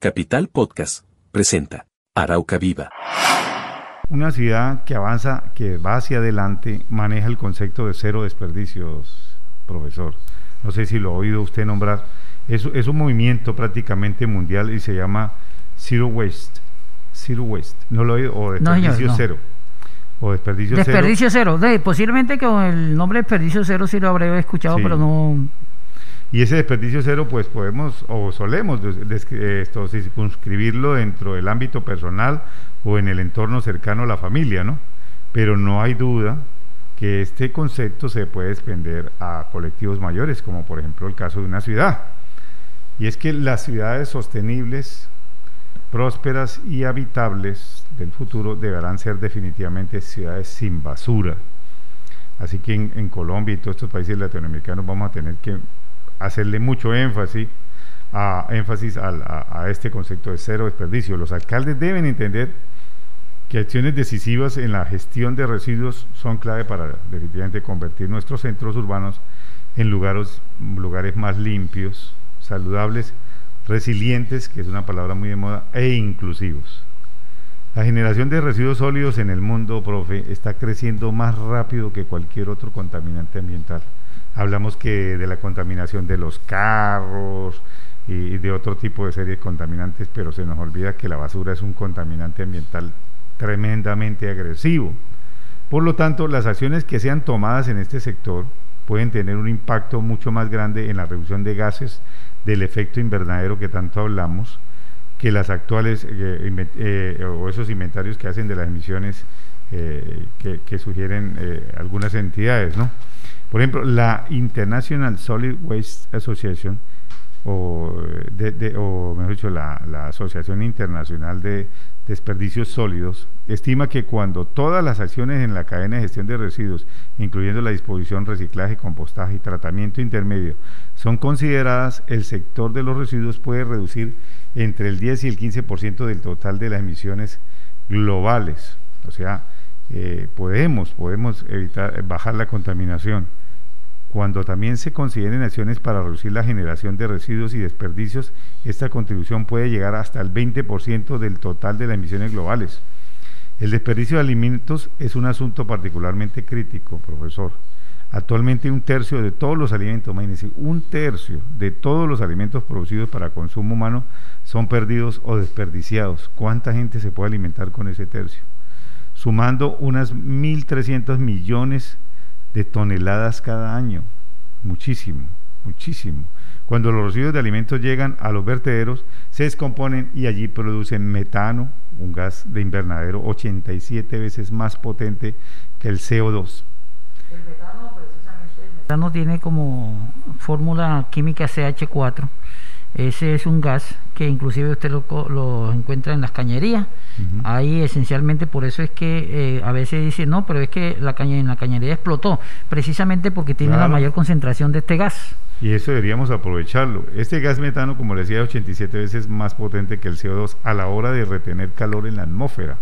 Capital Podcast presenta Arauca Viva. Una ciudad que avanza, que va hacia adelante, maneja el concepto de cero desperdicios, profesor. No sé si lo ha oído usted nombrar. Es, es un movimiento prácticamente mundial y se llama Zero Waste. Zero Waste. ¿No lo he oído? O desperdicio No, señor, no. cero. O desperdicio, Desperdicio cero. De- posiblemente con el nombre desperdicio cero sí lo habré escuchado, Sí. pero no. Y ese desperdicio cero, pues podemos o solemos esto, circunscribirlo dentro del ámbito personal o en el entorno cercano a la familia, ¿no? Pero no hay duda que este concepto se puede extender a colectivos mayores, como por ejemplo el caso de una ciudad. Y es que las ciudades sostenibles, prósperas y habitables del futuro deberán ser definitivamente ciudades sin basura. Así que en, en Colombia y todos estos países latinoamericanos vamos a tener que hacerle mucho énfasis a, énfasis al- a, a este concepto de cero desperdicio. Los alcaldes deben entender que acciones decisivas en la gestión de residuos son clave para definitivamente convertir nuestros centros urbanos en lugares, lugares más limpios, saludables, resilientes, que es una palabra muy de moda, e inclusivos. La generación de residuos sólidos en el mundo, profe, está creciendo más rápido que cualquier otro contaminante ambiental. Hablamos que de la contaminación de los carros y de otro tipo de serie de contaminantes, pero se nos olvida que la basura es un contaminante ambiental tremendamente agresivo. Por lo tanto, las acciones que sean tomadas en este sector pueden tener un impacto mucho más grande en la reducción de gases del efecto invernadero que tanto hablamos, que las actuales eh, eh, o esos inventarios que hacen de las emisiones eh, que, que sugieren eh, algunas entidades, ¿no? Por ejemplo, la International Solid Waste Association, o, de- o mejor dicho, la, la Asociación Internacional de Desperdicios Sólidos, estima que cuando todas las acciones en la cadena de gestión de residuos, incluyendo la disposición, reciclaje, compostaje y tratamiento intermedio, son consideradas, el sector de los residuos puede reducir entre el 10 y el 15% del total de las emisiones globales. O sea, eh, podemos, podemos evitar, bajar la contaminación cuando también se consideren acciones para reducir la generación de residuos y desperdicios, esta contribución puede llegar hasta el 20% del total de las emisiones globales. El desperdicio de alimentos es un asunto particularmente crítico, profesor. Actualmente un tercio de todos los alimentos, imagínense, un tercio de todos los alimentos producidos para consumo humano son perdidos o desperdiciados. ¿Cuánta gente se puede alimentar con ese tercio? Sumando unas 1.300 millones de toneladas cada año. Muchísimo, muchísimo. Cuando los residuos de alimentos llegan a los vertederos, se descomponen y allí producen metano, un gas de invernadero 87 veces más potente que el CO2. El metano, precisamente, el metano tiene como fórmula química CH4. Ese es un gas que inclusive usted lo, lo encuentra en las cañerías. Ahí esencialmente por eso es que eh, a veces dice no, pero es que la caña, en la cañería explotó, precisamente porque tiene la mayor concentración de este gas. Y eso deberíamos aprovecharlo. Este gas metano, como les decía, es 87 veces más potente que el CO2 a la hora de retener calor en la atmósfera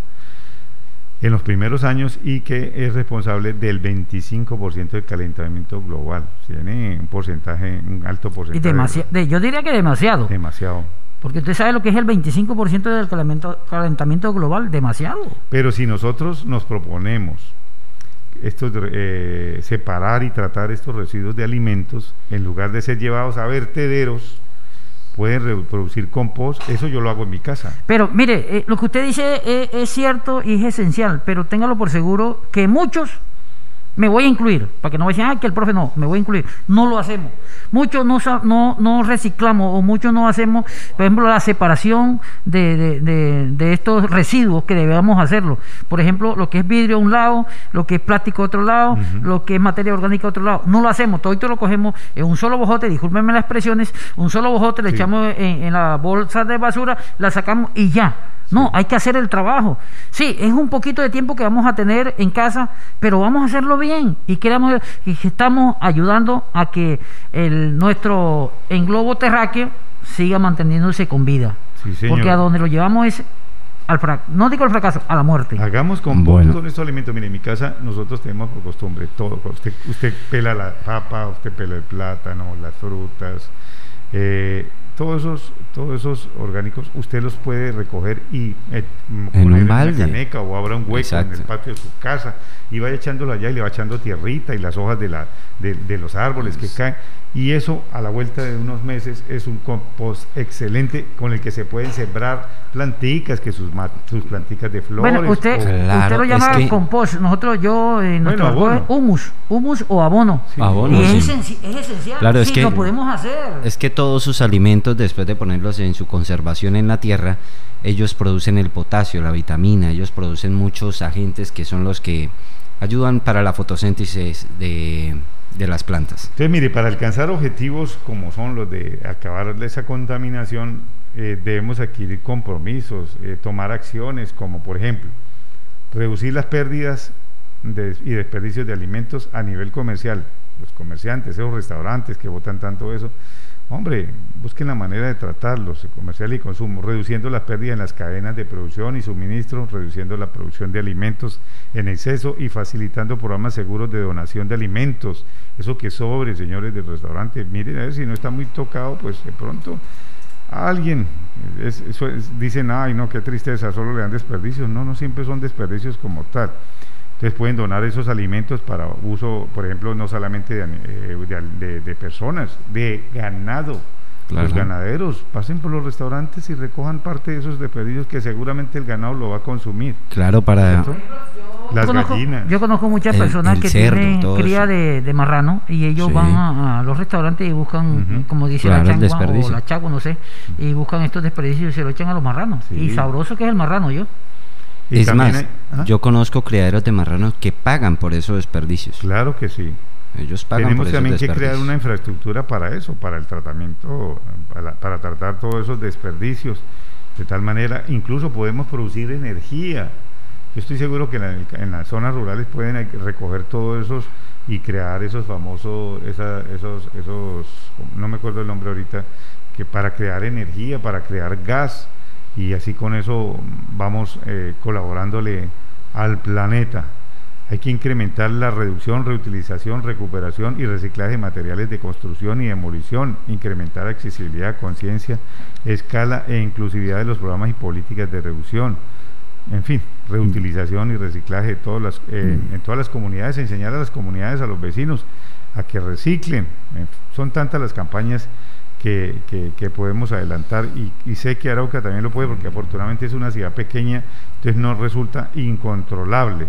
en los primeros años y que es responsable del 25% del calentamiento global. Tiene un porcentaje, un alto Y porcentaje. demasiado, yo diría que demasiado, Demasiado. porque usted sabe lo que es el 25% del calentamiento, calentamiento global, demasiado. Pero si nosotros nos proponemos estos, eh, separar y tratar estos residuos de alimentos, en lugar de ser llevados a vertederos, pueden reproducir compost, eso yo lo hago en mi casa. Pero mire, eh, lo que usted dice es, es cierto y es esencial, pero téngalo por seguro que muchos me voy a incluir, para que no vayan, ah, que el profe no, me voy a incluir. No lo hacemos. Muchos no, no, no reciclamos o muchos no hacemos, por ejemplo, la separación de, de- de- de estos residuos que debemos hacerlo. Por ejemplo, lo que es vidrio a un lado, lo que es plástico a otro lado, lo que es materia orgánica a otro lado. No lo hacemos, todo esto lo cogemos en un solo bojote, discúlpenme las expresiones, un solo bojote, le echamos en, en la bolsa de basura, la sacamos y ya. No, hay que hacer el trabajo. Sí, es un poquito de tiempo que vamos a tener en casa, pero vamos a hacerlo bien y queremos y que estamos ayudando a que el nuestro englobo terráqueo siga manteniéndose con vida. Sí, señor. Porque a donde lo llevamos es al fracaso, no digo al fracaso, a la muerte. Hagamos con Bueno. todos estos alimentos. Mire, en mi casa nosotros tenemos por costumbre todo. Usted, usted pela la papa, usted pela el plátano, las frutas. eh, todos esos, todos esos orgánicos usted los puede recoger y eh, En poner un balde. una caneca o abra un hueco Exacto. en el patio de su casa y vaya echándolo allá y le va echando tierrita y las hojas de, la, de, de los árboles que caen. Y eso a la vuelta de unos meses es un compost excelente con el que se pueden sembrar planticas, que sus, ma- sus planticas de flores. Bueno, usted, o- Claro, usted lo es llama que- compost. Nosotros, yo, eh, nuestro Bueno, es abono. humus, humus o abono. Sí. Abono, y es, sí. esenci- es esencial. Claro, es sí, que- lo podemos hacer. Es que todos sus alimentos, después de ponerlos en su conservación en la tierra, ellos producen el potasio, la vitamina, ellos producen muchos agentes que son los que ayudan para la fotosíntesis de, de las plantas. Entonces, mire, para alcanzar objetivos como son los de acabar esa contaminación, eh, debemos adquirir compromisos, eh, tomar acciones como, por ejemplo, reducir las pérdidas y desperdicios de alimentos a nivel comercial. Los comerciantes, esos restaurantes que botan tanto eso, hombre, busquen la manera de tratarlos, comercial y consumo, reduciendo las pérdidas en las cadenas de producción y suministro, reduciendo la producción de alimentos en exceso y facilitando programas seguros de donación de alimentos. Eso que sobre, señores del restaurante, miren a ver si no está muy tocado, pues de pronto alguien, es- es- dicen, ay no, qué tristeza, solo le dan desperdicios. No, no siempre son desperdicios como tal. Entonces pueden donar esos alimentos para uso, por ejemplo, no solamente de, eh, de al- de- de personas, de ganado. Claro. Los ganaderos pasen por los restaurantes y recojan parte de esos desperdicios que seguramente el ganado lo va a consumir. Claro, para... ¿cierto? Yo Las conozco- gallinas. Yo conozco muchas El- personas el que cerdo, tienen cría de, de marrano y ellos Sí. van a, a los restaurantes y buscan, como dice Claro, la changua o la chagua, no sé, y buscan estos desperdicios y se lo echan a los marranos. Sí. Y sabroso que es el marrano, yo. Y es más, hay- ¿Ah? yo conozco criaderos de marranos que pagan por esos desperdicios. Claro que sí. Ellos pagan Tenemos por esos también que crear una infraestructura para eso, para el tratamiento, para, para tratar todos esos desperdicios. De tal manera, incluso podemos producir energía. Yo estoy seguro que en, la- en las zonas rurales pueden recoger todos esos y crear esos famosos, esa- esos, esos, no me acuerdo el nombre ahorita, que para crear energía, para crear gas, y así con eso vamos eh, colaborándole al planeta. Hay que incrementar la reducción, reutilización, recuperación y reciclaje de materiales de construcción y demolición, incrementar accesibilidad, conciencia, escala e inclusividad de los programas y políticas de reducción. En fin, reutilización y reciclaje de todas las, eh, en todas las comunidades, enseñar a las comunidades, a los vecinos, a que reciclen. En- Son tantas las campañas que, podemos adelantar y, y sé que Arauca también lo puede porque afortunadamente es una ciudad pequeña, entonces no resulta incontrolable.